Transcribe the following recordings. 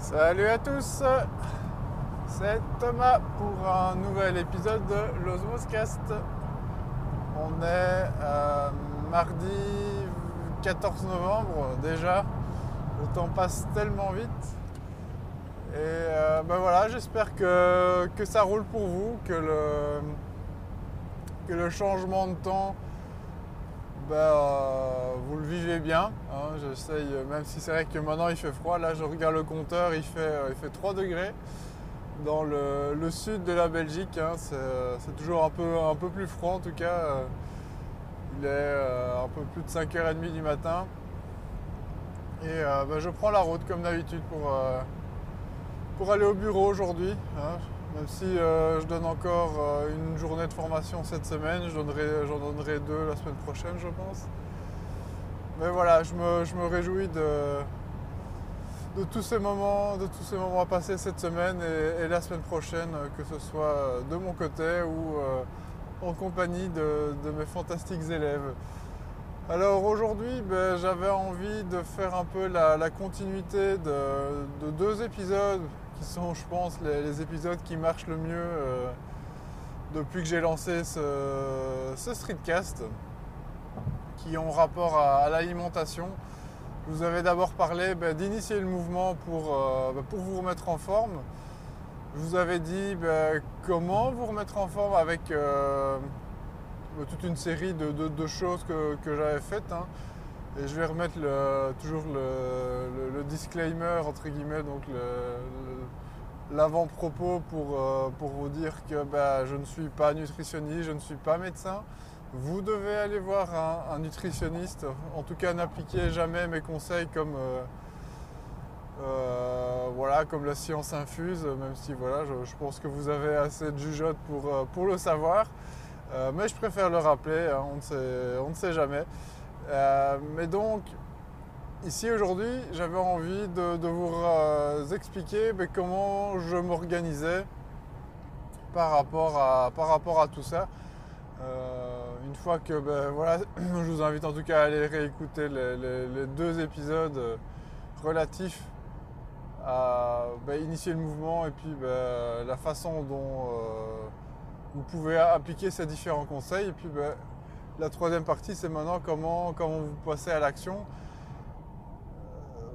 Salut à tous, c'est Thomas pour un nouvel épisode de l'Osmoscast. On est euh, mardi 14 novembre déjà, le temps passe tellement vite. Et euh, ben voilà, j'espère que, ça roule pour vous, que le changement de temps ben, euh, vous le vivez bien. Hein, J'essaye, même si c'est vrai que maintenant il fait froid, là je regarde le compteur, il fait, euh, il fait 3 degrés dans le, sud de la Belgique. Hein, c'est toujours un peu, un peu plus froid en tout cas. Euh, il est un peu plus de 5h30 du matin. Et ben, je prends la route comme d'habitude pour, pour aller au bureau aujourd'hui. Hein. Même si euh, je donne encore euh, une journée de formation cette semaine, j'en donnerai, deux la semaine prochaine, je pense. Mais voilà, je me, réjouis de, tous ces moments, de tous ces moments passés cette semaine et, la semaine prochaine, que ce soit de mon côté ou euh, en compagnie de, mes fantastiques élèves. Alors aujourd'hui, ben, j'avais envie de faire un peu la, continuité de deux épisodes qui sont, je pense, les, épisodes qui marchent le mieux euh, depuis que j'ai lancé ce, streetcast, qui ont rapport à, l'alimentation. Je vous avais d'abord parlé ben, d'initier le mouvement pour, euh, ben, pour vous remettre en forme. Je vous avais dit ben, comment vous remettre en forme avec euh, toute une série de, choses que, j'avais faites. Hein. Et je vais remettre toujours le, disclaimer, entre guillemets, donc l'avant-propos pour, euh, pour vous dire que bah, je ne suis pas nutritionniste, je ne suis pas médecin. Vous devez aller voir un, nutritionniste. En tout cas, n'appliquez jamais mes conseils comme, euh, euh, voilà, comme la science infuse, même si voilà, je, pense que vous avez assez de jugeote pour, pour le savoir. mais je préfère le rappeler, hein, on, ne sait, on ne sait jamais. Euh, mais donc, ici aujourd'hui, j'avais envie de, vous euh, expliquer ben, comment je m'organisais par, rapport à, tout ça. Euh, une fois que, ben, voilà, je vous invite en tout cas à aller réécouter les, deux épisodes relatifs à ben, initier le mouvement et puis la façon dont vous pouvez appliquer ces différents conseils. La troisième partie, c'est maintenant comment, comment vous passez à l'action.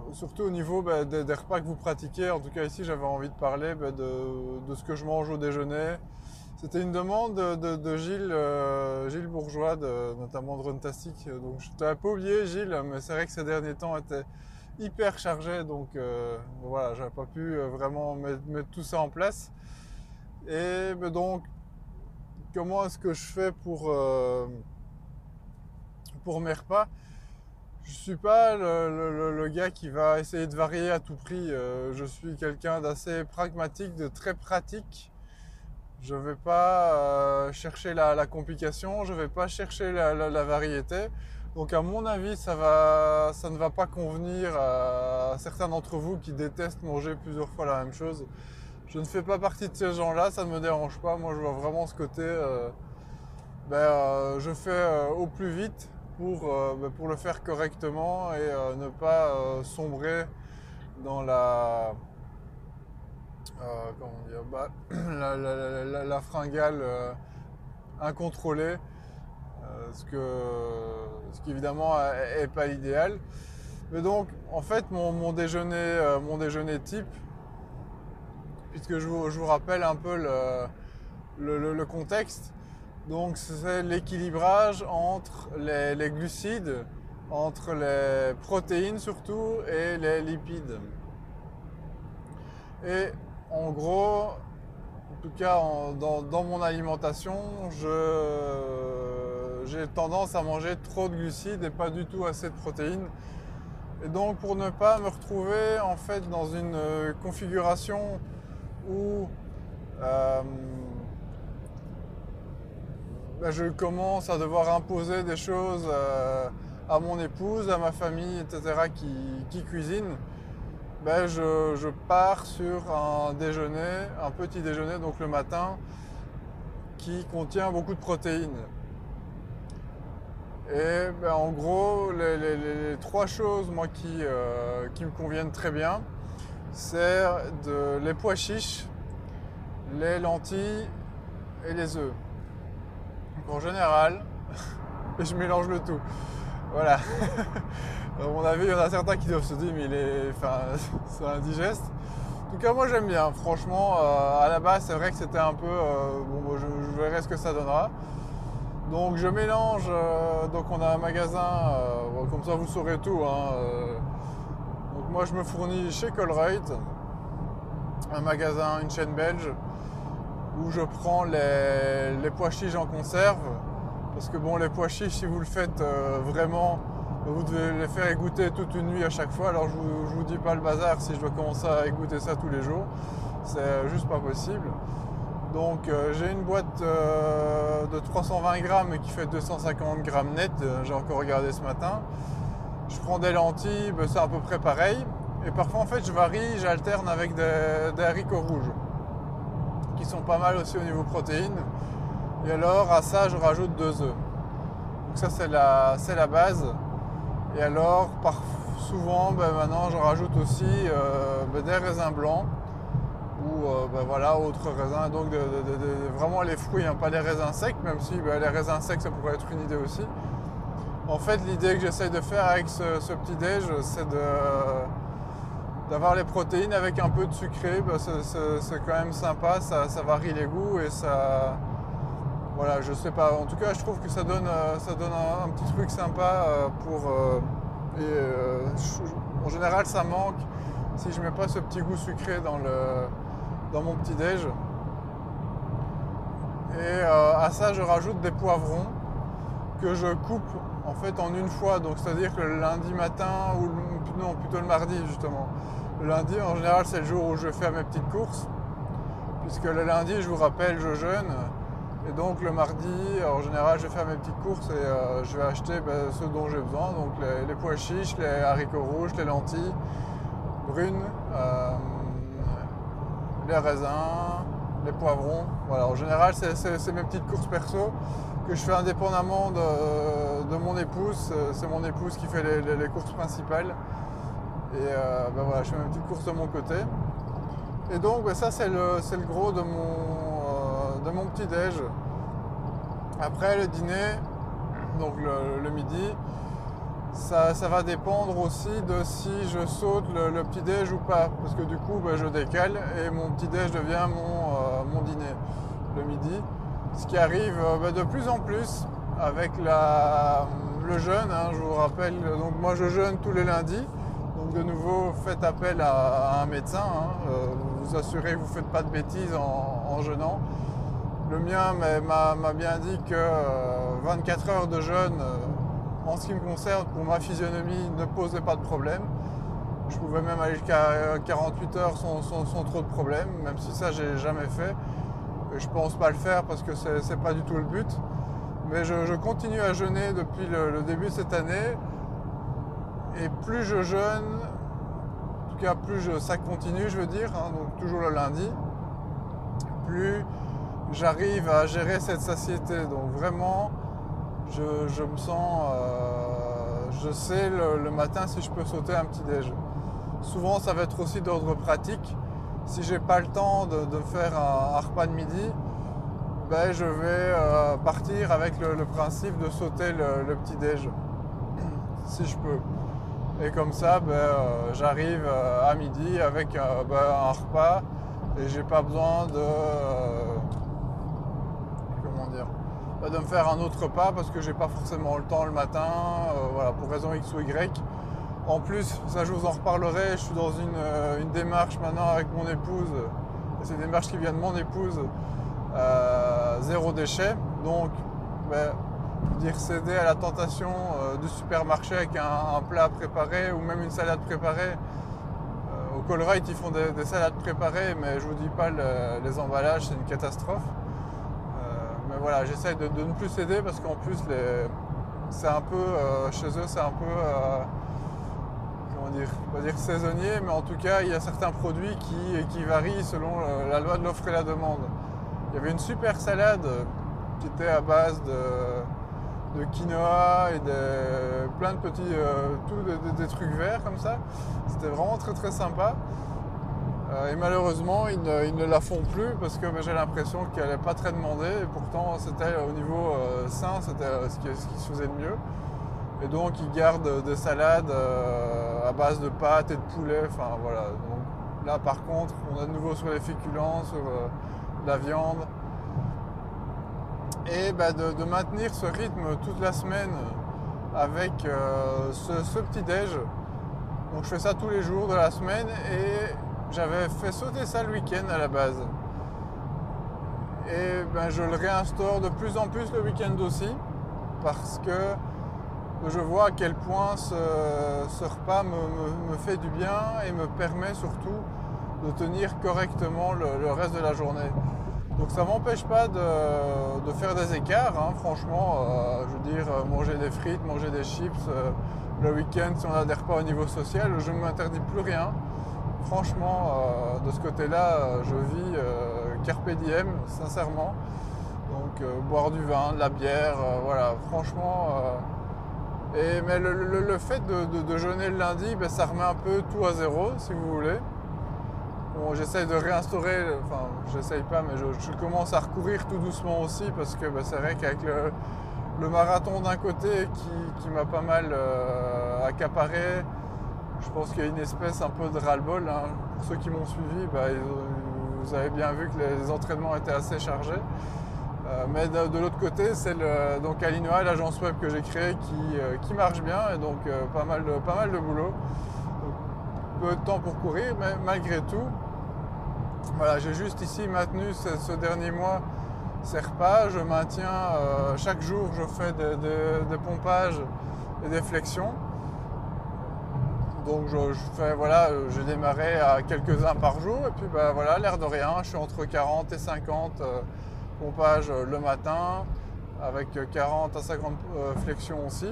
Euh, surtout au niveau bah, des, repas que vous pratiquez. En tout cas, ici, j'avais envie de parler bah, de, ce que je mange au déjeuner. C'était une demande de, Gilles, euh, Gilles Bourgeois, notamment de Runtastic. Donc, je t'avais pas oublié, Gilles, mais c'est vrai que ces derniers temps étaient hyper chargés. Donc, euh, voilà, j'avais pas pu vraiment mettre, tout ça en place. Et bah, donc, comment est-ce que je fais pour pour mes repas. Je suis pas le, gars qui va essayer de varier à tout prix. Euh, je suis quelqu'un d'assez pragmatique, de très pratique. Je vais pas euh, chercher la, complication, je vais pas chercher la, variété. Donc à mon avis, ça, va, ça ne va pas convenir à certains d'entre vous qui détestent manger plusieurs fois la même chose. Je ne fais pas partie de ces gens-là, ça ne me dérange pas. Moi, je vois vraiment ce côté. Euh, ben, je fais au plus vite pour, euh, bah, pour le faire correctement et euh, ne pas euh, sombrer dans la, comment dire, bah, la, fringale incontrôlée, ce, que, ce qui évidemment n'est pas idéal. Mais donc, en fait, mon, déjeuner, mon déjeuner type, puisque je vous, je vous rappelle un peu le, le contexte, donc c'est l'équilibrage entre les, glucides, entre les protéines surtout et les lipides. Et en gros, en tout cas dans, mon alimentation, j'ai tendance à manger trop de glucides et pas du tout assez de protéines. Et donc pour ne pas me retrouver en fait dans une configuration où euh, bah, je commence à devoir imposer des choses euh, à mon épouse, à ma famille, etc., qui, cuisine, bah, je, pars sur un déjeuner, un petit déjeuner, donc le matin, qui contient beaucoup de protéines. Et bah, en gros, les, trois choses moi, qui, euh, qui me conviennent très bien, c'est de, les pois chiches, les lentilles et les œufs. En général, je mélange le tout. Voilà. à mon avis, il y en a certains qui doivent se dire, mais il est, enfin, c'est indigeste. En tout cas, moi j'aime bien. Franchement, euh, à la base, c'est vrai que c'était un peu. Euh, bon, je, verrai ce que ça donnera. Donc, je mélange. Euh, donc, on a un magasin. comme ça, vous saurez tout. Hein, donc, moi, je me fournis chez Colruyt, un magasin, une chaîne belge, où je prends les, pois chiches en conserve. Parce que, bon, les pois chiches, si vous le faites vraiment vous devez les faire égoutter toute une nuit à chaque fois. Alors je vous, vous dis pas le bazar si je dois commencer à égoutter ça tous les jours. C'est juste pas possible. Donc euh, j'ai une boîte euh, de 320 grammes qui fait 250 grammes net. Euh, j'ai encore regardé ce matin. Je prends des lentilles, ben, c'est à peu près pareil. Et parfois en fait je varie, j'alterne avec des, haricots rouges qui sont pas mal aussi au niveau protéines. Et alors à ça je rajoute deux œufs. Donc ça c'est la, la base. Et alors, souvent, ben, maintenant, je rajoute aussi euh, ben, des raisins blancs ou euh, ben, voilà, autres raisins. Donc, vraiment les fruits, hein, pas les raisins secs, même si les raisins secs, ça pourrait être une idée aussi. En fait, l'idée que j'essaye de faire avec ce, petit déj, c'est d'avoir les protéines avec un peu de sucré. c'est quand même sympa, ça, varie les goûts et ça. Voilà, je sais pas. En tout cas, je trouve que ça donne, euh, ça donne un, petit truc sympa euh, pour. Euh, et en général, ça manque si je mets pas ce petit goût sucré dans, le, dans mon petit déj. Et à ça, je rajoute des poivrons que je coupe en fait en une fois. Donc, c'est-à-dire que le lundi matin ou non, plutôt le mardi justement. Le lundi, en général, c'est le jour où je fais mes petites courses. Puisque le lundi, je vous rappelle, je jeûne. Et donc le mardi, en général, je vais faire mes petites courses et euh, je vais acheter ben, ce dont j'ai besoin. Donc les, pois chiches, les haricots rouges, les lentilles brunes, euh, les raisins, les poivrons. Voilà, en général, c'est mes petites courses perso que je fais indépendamment de, mon épouse. C'est mon épouse qui fait les, courses principales. Et euh, ben voilà, je fais mes petites courses de mon côté. Et donc ben, ça c'est le, le, gros de mon, de mon petit déj. Après le dîner, donc le, midi, ça, va dépendre aussi de si je saute le, petit déj ou pas. Parce que du coup, bah, je décale et mon petit déj devient mon, euh, mon, dîner le midi. Ce qui arrive euh, bah, de plus en plus avec le jeûne. Hein, je vous rappelle, donc moi je jeûne tous les lundis. Donc de nouveau, faites appel à, un médecin. Hein. Euh, vous assurez que vous ne faites pas de bêtises en, jeûnant. Le mien m'a bien dit que 24 euh, heures de jeûne, en ce qui me concerne, pour ma physionomie, ne posait pas de problème. Je pouvais même aller jusqu'à 48 heures sans, trop de problèmes, même si ça j'ai jamais fait. Je pense pas le faire parce que c'est pas du tout le but. Mais je, continue à jeûner depuis le, début de cette année. Et plus je jeûne, en tout cas plus ça continue, je veux dire, hein, donc toujours le lundi, plus j'arrive à gérer cette satiété. Donc vraiment, je, me sens, euh, je sais le, matin si je peux sauter un petit déj. Souvent, ça va être aussi d'ordre pratique. Si j'ai pas le temps de, faire un, repas de midi, ben, je vais euh, partir avec le, principe de sauter le, petit déj, si je peux. Et comme ça, ben, euh, j'arrive à midi avec ben, un repas et j'ai pas besoin de de me faire un autre pas parce que j'ai pas forcément le temps le matin, euh, voilà, pour raison X ou Y. En plus, ça je vous en reparlerai, je suis dans une, euh, démarche maintenant avec mon épouse, c'est une démarche qui vient de mon épouse, euh, zéro déchet. Donc, ben, dire céder à la tentation du supermarché avec un, plat préparé ou même une salade préparée. au Colruyt, ils font des, salades préparées, mais je vous dis pas les emballages, c'est une catastrophe voilà, j'essaye de, ne plus céder parce qu'en plus, c'est un peu, euh, chez eux, c'est un peu, euh, comment dire, pas dire saisonnier, mais en tout cas, il y a certains produits qui, qui varient selon euh, la loi de l'offre et la demande. Il y avait une super salade qui était à base de, quinoa et de plein de petits, des, trucs verts comme ça. C'était vraiment très très sympa. Euh, et malheureusement, ils ne, la font plus parce que j'ai l'impression qu'elle n'est pas très demandée. Et pourtant, c'était au niveau euh, sain, c'était ce qui, se faisait de mieux. Et donc, ils gardent des salades à base de pâtes et de poulet. Enfin, voilà. Donc, là, par contre, on est de nouveau sur les féculents, sur la viande. Et bah, de, maintenir ce rythme toute la semaine avec ce petit déj donc je fais ça tous les jours de la semaine et j'avais fait sauter ça le week-end à la base. Et ben, je le réinstaure de plus en plus le week-end aussi parce que je vois à quel point ce, repas me, fait du bien et me permet surtout de tenir correctement le, reste de la journée. Donc ça m'empêche pas de, faire des écarts, hein. franchement, euh, je veux dire, manger des frites, manger des chips, euh, le week-end, si on n'adhère pas au niveau social, je ne m'interdis plus rien. Franchement, euh, de ce côté-là, euh, je vis euh, carpe diem, sincèrement. Donc boire du vin, de la bière, voilà, franchement. Mais le, fait de, jeûner le lundi, ben, ça remet un peu tout à zéro, si vous voulez. Bon, j'essaye de réinstaurer, enfin j'essaye pas, mais je, commence à recourir tout doucement aussi parce que ben, c'est vrai qu'avec le, le marathon d'un côté qui, m'a pas mal euh, accaparé. Je pense qu'il y a une espèce un peu de ras-le-bol. Hein. Pour ceux qui m'ont suivi, bah, vous avez bien vu que les entraînements étaient assez chargés. Euh, mais de, l'autre côté, c'est donc l'agence web que j'ai créée, qui, euh, marche bien et donc pas, mal de, pas mal de boulot. peu de temps pour courir, mais malgré tout, voilà, j'ai juste ici maintenu ce dernier mois ces repas. Je maintiens euh, chaque jour, je fais des, pompages et des flexions. Donc je, fais voilà, j'ai démarré à quelques-uns par jour et puis bah, voilà, l'air de rien, je suis entre 40 et 50 euh, pompages le matin avec 40 à 50 euh, flexions aussi.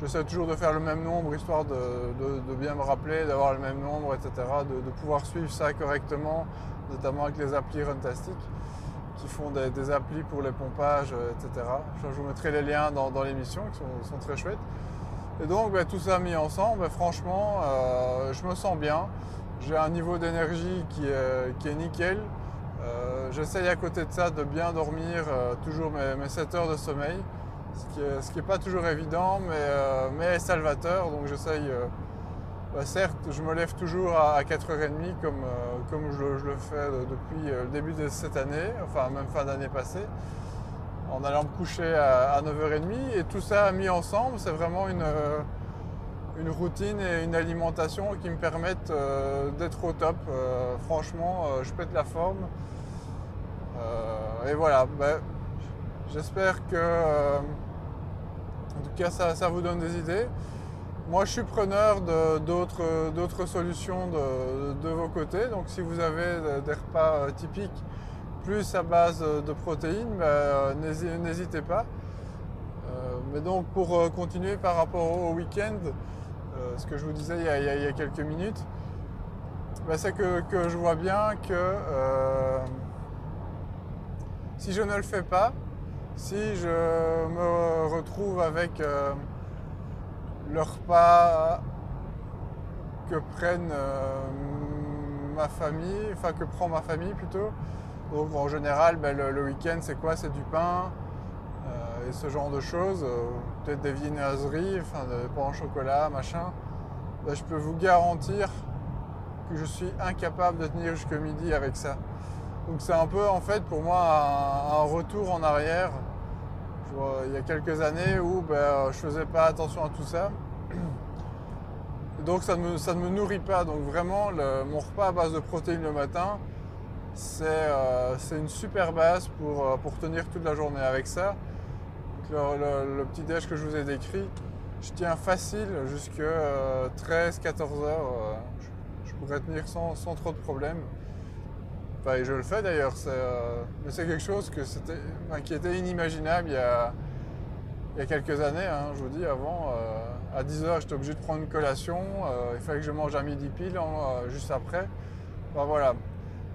J'essaie toujours de faire le même nombre histoire de, bien me rappeler, d'avoir le même nombre, etc. De, pouvoir suivre ça correctement, notamment avec les applis Runtastic qui font des, applis pour les pompages, euh, etc. Je vous mettrai les liens dans, l'émission qui sont, très chouettes. Et donc ben, tout ça mis ensemble, ben, franchement, euh, je me sens bien. J'ai un niveau d'énergie qui est, nickel. Euh, j'essaye à côté de ça de bien dormir toujours mes, 7 heures de sommeil, ce qui n'est pas toujours évident, mais, mais salvateur. Donc j'essaye bah, certes, je me lève toujours à 4h30 comme, euh, comme je, le fais depuis euh, le début de cette année, enfin même fin d'année passée, en allant me coucher à, 9h30. Et tout ça mis ensemble, c'est vraiment une, euh, une routine et une alimentation qui me permettent d'être au top. franchement, je pète la forme. Et voilà, ben, j'espère que en tout cas ça vous donne des idées. Moi, je suis preneur d'autres solutions de, vos côtés. Donc, si vous avez des repas euh, typiques plus à base de protéines, ben, euh, n'hésitez pas. Euh, mais donc, pour continuer par rapport au week-end, ce que je vous disais il y a, quelques minutes, ben, c'est que, je vois bien que si je ne le fais pas, si je me retrouve avec le repas que prennent euh, ma famille, enfin que prend ma famille plutôt. Donc en général, ben, le, week-end c'est quoi? C'est du pain euh, et ce genre de choses. Euh, peut-être des viennoiseries, des pains au chocolat, machin. Ben, je peux vous garantir que je suis incapable de tenir jusqu'à midi avec ça. Donc c'est un peu en fait pour moi un retour en arrière il y a quelques années où ben, je faisais pas attention à tout ça. Donc ça ne, me, nourrit pas. Donc vraiment, mon repas à base de protéines le matin, c'est euh, une super base pour, euh, pour, tenir toute la journée avec ça. Le, petit déj que je vous ai décrit, je tiens facile jusqu'à 13-14 euh, heures. je, pourrais tenir sans, sans trop de problèmes je le fais d'ailleurs, euh, mais c'est quelque chose que qui était inimaginable il y a, quelques années. Hein, je vous dis, avant, euh, à 10h, j'étais obligé de prendre une collation. Euh, il fallait que je mange à midi pile, hein, juste après. voilà.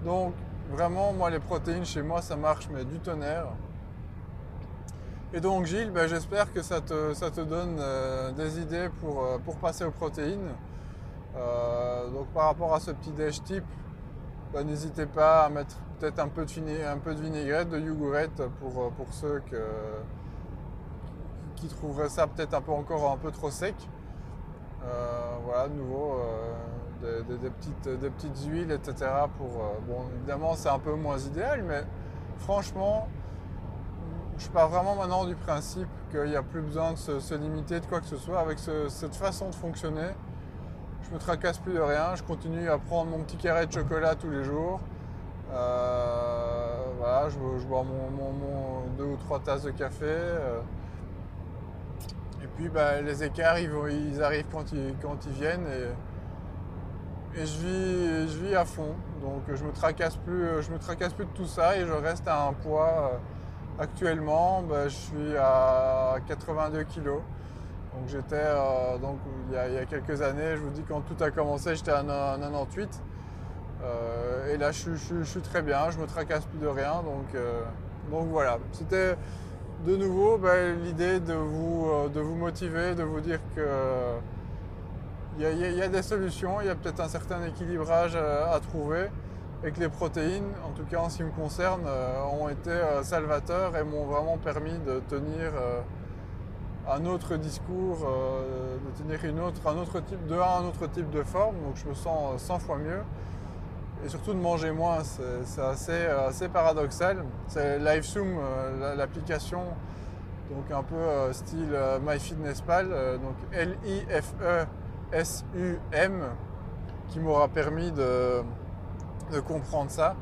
Donc, vraiment, moi, les protéines chez moi, ça marche, mais du tonnerre. Et donc, Gilles, ben, j'espère que ça te, donne des idées pour, passer aux protéines. donc, par rapport à ce petit déj type, bah, n'hésitez pas à mettre peut-être un, peu de vinaigrette, de yogourette pour, pour ceux qui trouveraient ça peut-être un peu encore un peu trop sec. voilà, de nouveau, des, petites, des petites huiles, etc. Pour, bon, évidemment, c'est un peu moins idéal, mais franchement, je pars vraiment maintenant du principe qu'il n'y a plus besoin de se, limiter de quoi que ce soit. Avec cette façon de fonctionner, me tracasse plus de rien. Je continue à prendre mon petit carré de chocolat tous les jours. Euh, voilà, je, bois mon, deux ou trois tasses de café. Euh. et puis bah, les écarts, ils, arrivent quand ils, quand ils viennent. Et, je, vis, à fond. Donc je me tracasse plus, je me tracasse plus de tout ça et je reste à un poids. Euh, Actuellement, bah, je suis à 82 kg. Donc j'étais, euh, donc il y, a, quelques années, je vous dis quand tout a commencé, j'étais à 98. Euh, et là, je, suis très bien, je me tracasse plus de rien. Donc, euh, donc voilà, c'était de nouveau bah, l'idée de vous, de vous motiver, de vous dire que il y, a des solutions, il y a peut-être un certain équilibrage à trouver et que les protéines, en tout cas en ce qui me concerne, euh, ont été euh, salvateurs et m'ont vraiment permis de tenir euh, un autre discours, de tenir une autre, un autre type de un autre type de forme, donc je me sens 100 fois mieux. Et surtout de manger moins, c'est assez, assez, paradoxal. C'est LiveSum, l'application, donc un peu style MyFitnessPal, donc L-I-F-E-S-U-M, qui m'aura permis de, de comprendre ça.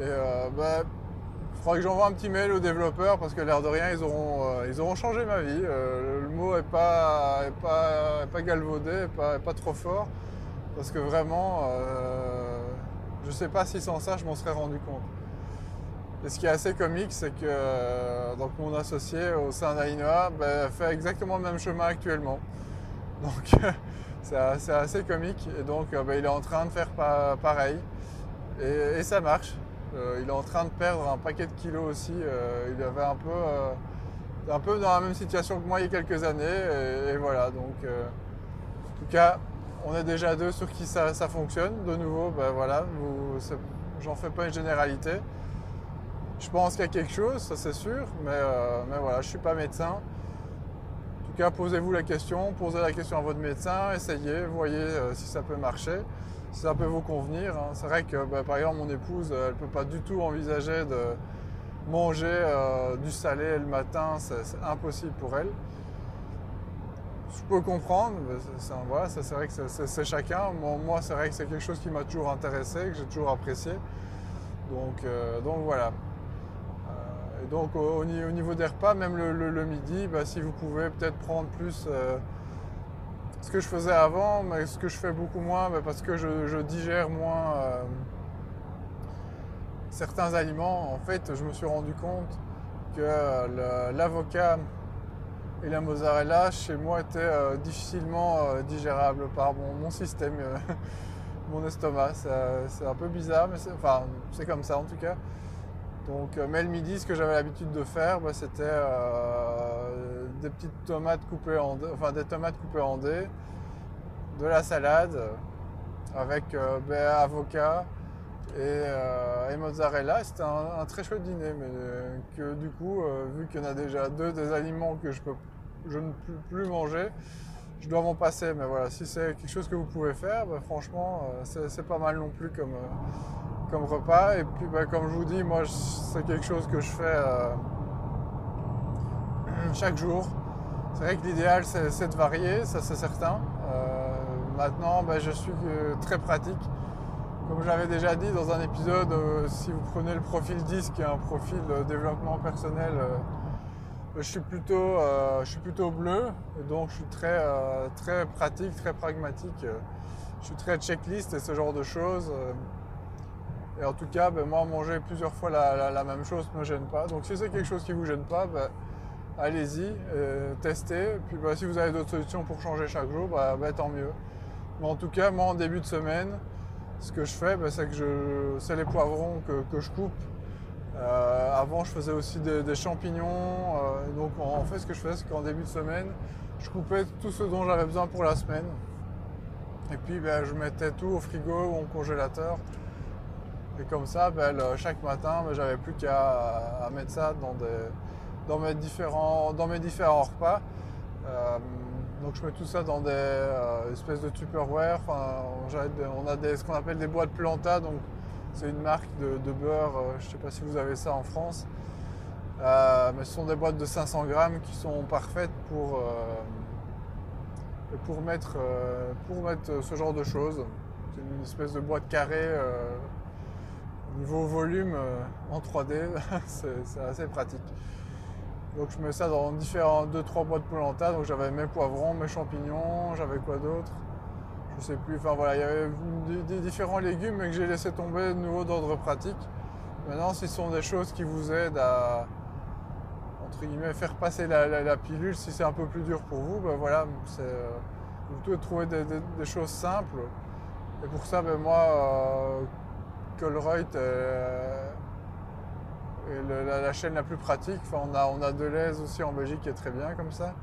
Et euh, bah, faudra que j'envoie un petit mail aux développeurs parce que l'air de rien, ils auront, euh, changé ma vie. Euh, le mot n'est pas, pas, pas galvaudé, pas, pas trop fort. Parce que vraiment, je sais pas si sans ça, je m'en serais rendu compte. Et ce qui est assez comique, c'est que donc mon associé au sein d'Ainoa bah, fait exactement le même chemin actuellement. Donc c'est assez comique. Et donc bah, il est en train de faire pareil. Et, ça marche. Euh, il est en train de perdre un paquet de kilos aussi. Euh, il avait un peu, euh, un peu dans la même situation que moi il y a quelques années. Et, voilà, donc en tout cas, on est déjà deux sur qui ça, fonctionne. De nouveau, ben voilà, j'en fais pas une généralité. Je pense qu'il y a quelque chose, ça c'est sûr, mais, mais voilà, je ne suis pas médecin. En tout cas, posez-vous la question, posez la question à votre médecin, essayez, voyez si ça peut marcher ça peut vous convenir. Hein. C'est vrai que bah, par exemple mon épouse, elle ne peut pas du tout envisager de manger euh, du salé le matin, c'est impossible pour elle. Je peux comprendre, c'est vrai que c'est chacun. Moi, c'est vrai que c'est quelque chose qui m'a toujours intéressé, que j'ai toujours apprécié. Donc, euh, donc voilà. Euh, et donc au, niveau des repas, même le, midi, bah, si vous pouvez peut-être prendre plus ce que je faisais avant, mais ce que je fais beaucoup moins parce que je, digère moins euh, certains aliments. En fait, je me suis rendu compte que l'avocat et la mozzarella chez moi étaient euh, difficilement euh, digérables par mon, système, mon estomac. C'est un peu bizarre, mais c'est comme ça en tout cas. Donc, mais le midi, ce que j'avais l'habitude de faire, bah, c'était des petites tomates coupées en enfin des tomates coupées en dés, de la salade avec euh, ben, avocat euh, et, mozzarella. C'était un, très chouette dîner, mais euh, que du coup, vu qu'il y en a déjà deux des aliments que je, peux, je ne peux plus manger, je dois m'en passer. Mais voilà, si c'est quelque chose que vous pouvez faire, ben, franchement, c'est pas mal non plus comme, comme repas. Et puis, ben, comme je vous dis, moi, c'est quelque chose que je fais chaque jour. C'est vrai que l'idéal, c'est de varier, ça c'est certain. Euh, maintenant, ben, je suis euh, très pratique. Comme je l'avais déjà dit dans un épisode, euh, si vous prenez le profil 10, qui est un profil développement personnel, je, suis plutôt, je suis plutôt bleu. Donc, je suis très, très pratique, très pragmatique. Je suis très checklist et ce genre de choses. Et en tout cas, ben, moi, manger plusieurs fois la, même chose ne me gêne pas. Donc, si c'est quelque chose qui ne vous gêne pas, ben, allez-y, euh, testez. Puis bah, si vous avez d'autres solutions pour changer chaque jour, tant mieux. Mais en tout cas, moi en début de semaine, ce que je fais, c'est que c'est les poivrons que, je coupe. Euh, avant, je faisais aussi des, champignons. Euh, donc en fait, ce que je faisais, c'est qu'en début de semaine, je coupais tout ce dont j'avais besoin pour la semaine. Et puis je mettais tout au frigo ou au congélateur Et comme ça, ben, chaque matin, ben, j'avais plus qu'à mettre ça dans, mes, différents, repas. Euh, donc je mets tout ça dans des espèces de Tupperware. on a ce qu'on appelle des boîtes planta. Donc c'est une marque de, beurre. je ne sais pas si vous avez ça en France. mais ce sont des boîtes de 500 grammes qui sont parfaites pour, pour, mettre, pour mettre ce genre de choses. C'est une espèce de boîte carrée Niveau volume euh, en 3D, c'est assez pratique. Donc je mets ça dans différents 2-3 boîtes polenta. Donc j'avais mes poivrons, mes champignons, j'avais quoi d'autre? Je sais plus. Enfin voilà, il y avait des, différents légumes que j'ai laissé tomber de nouveau d'ordre pratique. Maintenant, si ce sont des choses qui vous aident à entre guillemets faire passer la, pilule, si c'est un peu plus dur pour vous, ben voilà, euh, vous pouvez trouver des, choses simples. Et pour ça, ben moi, euh, est la, chaîne la plus pratique. Enfin, on a, on a Deleuze aussi en Belgique qui est très bien comme ça.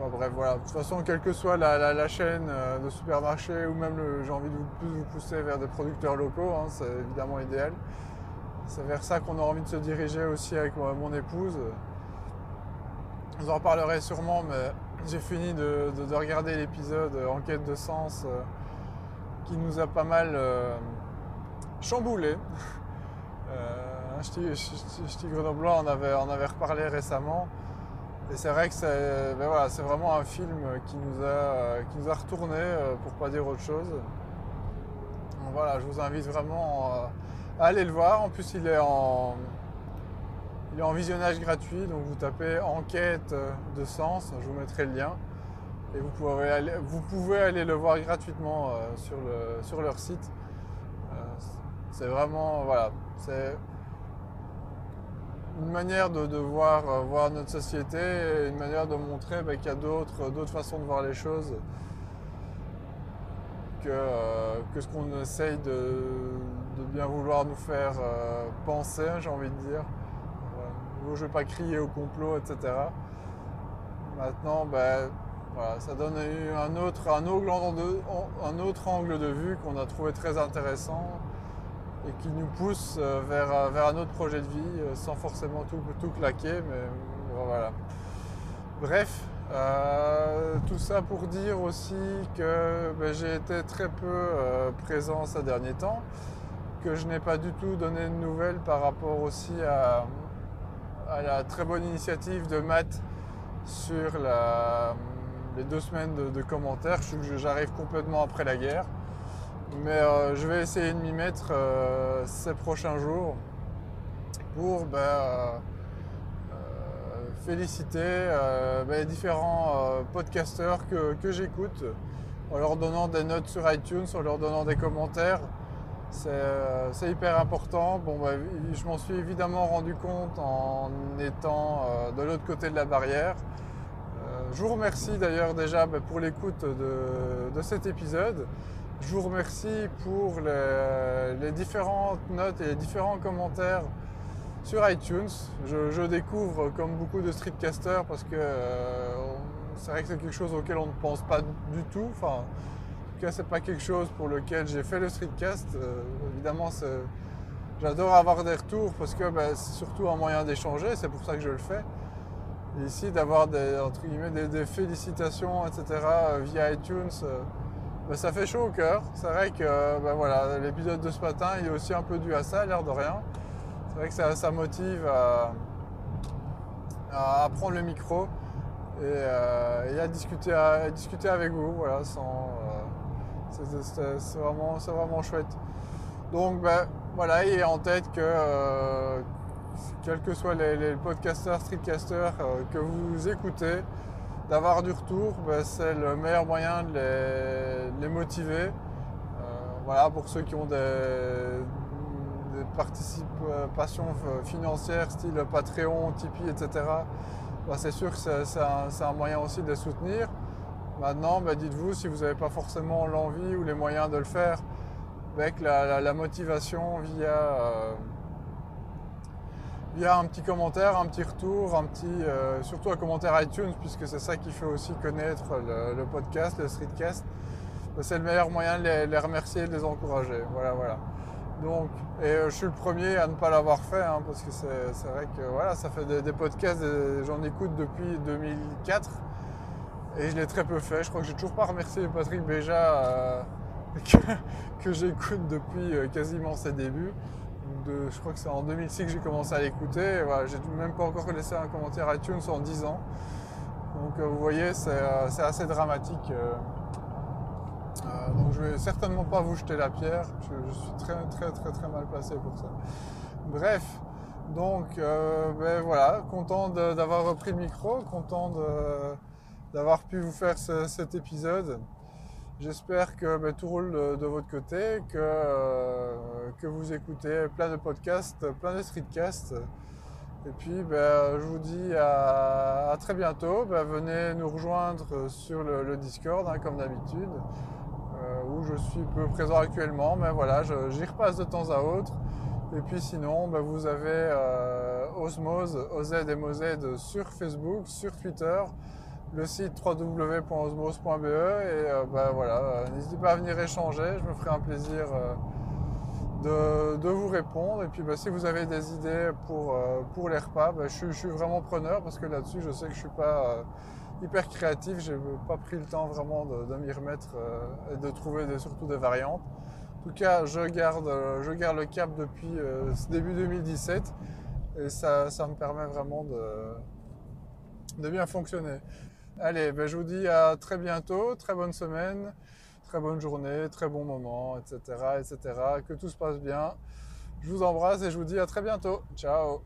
Euh, enfin bref, voilà. De toute façon, quelle que soit la, chaîne euh, de supermarché ou même j'ai envie de vous, pousser vers des producteurs locaux, hein, c'est évidemment idéal. C'est vers ça qu'on a envie de se diriger aussi avec mon épouse. Vous en reparlerai sûrement, mais j'ai fini de, regarder l'épisode Enquête de sens qui nous a pas mal chamboulé. Euh, un ch'ti on avait reparlé récemment. Et c'est vrai que c'est ben voilà, vraiment un film qui nous a, qui nous a retourné, euh, pour pas dire autre chose. Voilà, je vous invite vraiment euh, à aller le voir. En plus, il est en, il est en visionnage gratuit, donc vous tapez enquête de sens, je vous mettrai le lien. Et vous pouvez aller, vous pouvez aller le voir gratuitement sur, le, sur leur site. C'est vraiment, voilà, c'est une manière de, voir, euh, voir, notre société, et une manière de montrer bah, qu'il y a d'autres façons de voir les choses que, euh, ce qu'on essaye de, bien vouloir nous faire euh, penser, j'ai envie de dire. je ne vais pas crier au complot, etc. Maintenant, ben, ça donne un autre angle de vue qu'on a trouvé très intéressant et qui nous pousse euh, vers, euh, vers un autre projet de vie euh, sans forcément tout, tout claquer. Mais voilà. Bref, tout ça pour dire aussi que ben, j'ai été très peu présent ces derniers temps, que je n'ai pas du tout donné de nouvelles par rapport aussi à, la très bonne initiative de Matt sur les deux semaines de, de commentaires. J'arrive complètement après la guerre. Mais euh, je vais essayer de m'y mettre euh, ces prochains jours pour ben, euh, féliciter ben, les différents podcasteurs que, j'écoute en leur donnant des notes sur iTunes, en leur donnant des commentaires. C'est hyper important. Bon, ben, je m'en suis évidemment rendu compte en étant de l'autre côté de la barrière. je vous remercie d'ailleurs déjà pour l'écoute de, cet épisode. Je vous remercie pour les, différentes notes et les différents commentaires sur iTunes. Je, découvre comme beaucoup de streetcasters parce que euh, c'est vrai que c'est quelque chose auquel on ne pense pas du tout. Enfin, en tout cas, c'est pas quelque chose pour lequel j'ai fait le streetcast. Euh, évidemment, j'adore avoir des retours parce que ben, c'est surtout un moyen d'échanger. C'est pour ça que je le fais. Ici, d'avoir des, des, félicitations, etc. via iTunes. Euh, ça fait chaud au cœur. C'est vrai que bah, voilà, l'épisode de ce matin il est aussi un peu dû à ça, l'air de rien. C'est vrai que ça, motive à, prendre le micro et, euh, à, discuter, à, discuter avec vous. Voilà, euh, c'est, vraiment, vraiment chouette. Donc ben, voilà, ayez en tête que euh, quels que soient les, les podcasters, streetcasters que vous écoutez, d'avoir du retour, ben, c'est le meilleur moyen de les, motiver. Euh, voilà, pour ceux qui ont des, participations financières, style Patreon, Tipeee, etc. Ben, c'est sûr que c'est un, moyen aussi de les soutenir. Maintenant, ben, dites-vous si vous n'avez pas forcément l'envie ou les moyens de le faire, avec la, motivation via euh, via un petit commentaire, un petit retour, un petit, euh, surtout un commentaire iTunes, puisque c'est ça qui fait aussi connaître le, podcast, le streetcast. C'est le meilleur moyen de les, remercier et de les encourager. Voilà, voilà. Donc, et euh, je suis le premier à ne pas l'avoir fait, hein, parce que c'est vrai que voilà, ça fait des, podcasts, j'en écoute depuis 2004, et je l'ai très peu fait. Je crois que j'ai toujours pas remercié Patrick Béja, euh, que, j'écoute depuis quasiment ses débuts. Je crois que c'est en 2006 que j'ai commencé à l'écouter. J'ai même pas encore laissé un commentaire iTunes en 10 ans. Donc vous voyez, c'est assez dramatique. Euh, donc je vais certainement pas vous jeter la pierre. Je, suis très très très mal placé pour ça. Bref, donc euh, ben voilà, content d'avoir repris le micro, content d'avoir pu vous faire cet épisode. J'espère que ben, tout roule de, votre côté, que, euh, que vous écoutez plein de podcasts, plein de streetcasts. Et puis ben, je vous dis à, très bientôt. venez nous rejoindre sur le, Discord hein, comme d'habitude. Euh, où je suis peu présent actuellement, mais voilà, j'y repasse de temps à autre. Et puis sinon, vous avez euh, Osmose, OZ et sur Facebook, sur Twitter, le site www.osmose.be et euh, bah, voilà, n'hésitez pas à venir échanger, je me ferai un plaisir de, vous répondre. Et puis bah, si vous avez des idées pour, pour les repas, je, je, suis vraiment preneur parce que là-dessus je sais que je ne suis pas hyper créatif. J'ai pas pris le temps vraiment de, m'y remettre euh, et de trouver surtout des variantes. En tout cas, je garde, euh, je garde le cap depuis euh, début 2017 et ça, me permet vraiment de, de bien fonctionner. Allez, ben, je vous dis à très bientôt, très bonne semaine, très bonne journée, très bon moment, etc., etc. Que tout se passe bien. Je vous embrasse et je vous dis à très bientôt. Ciao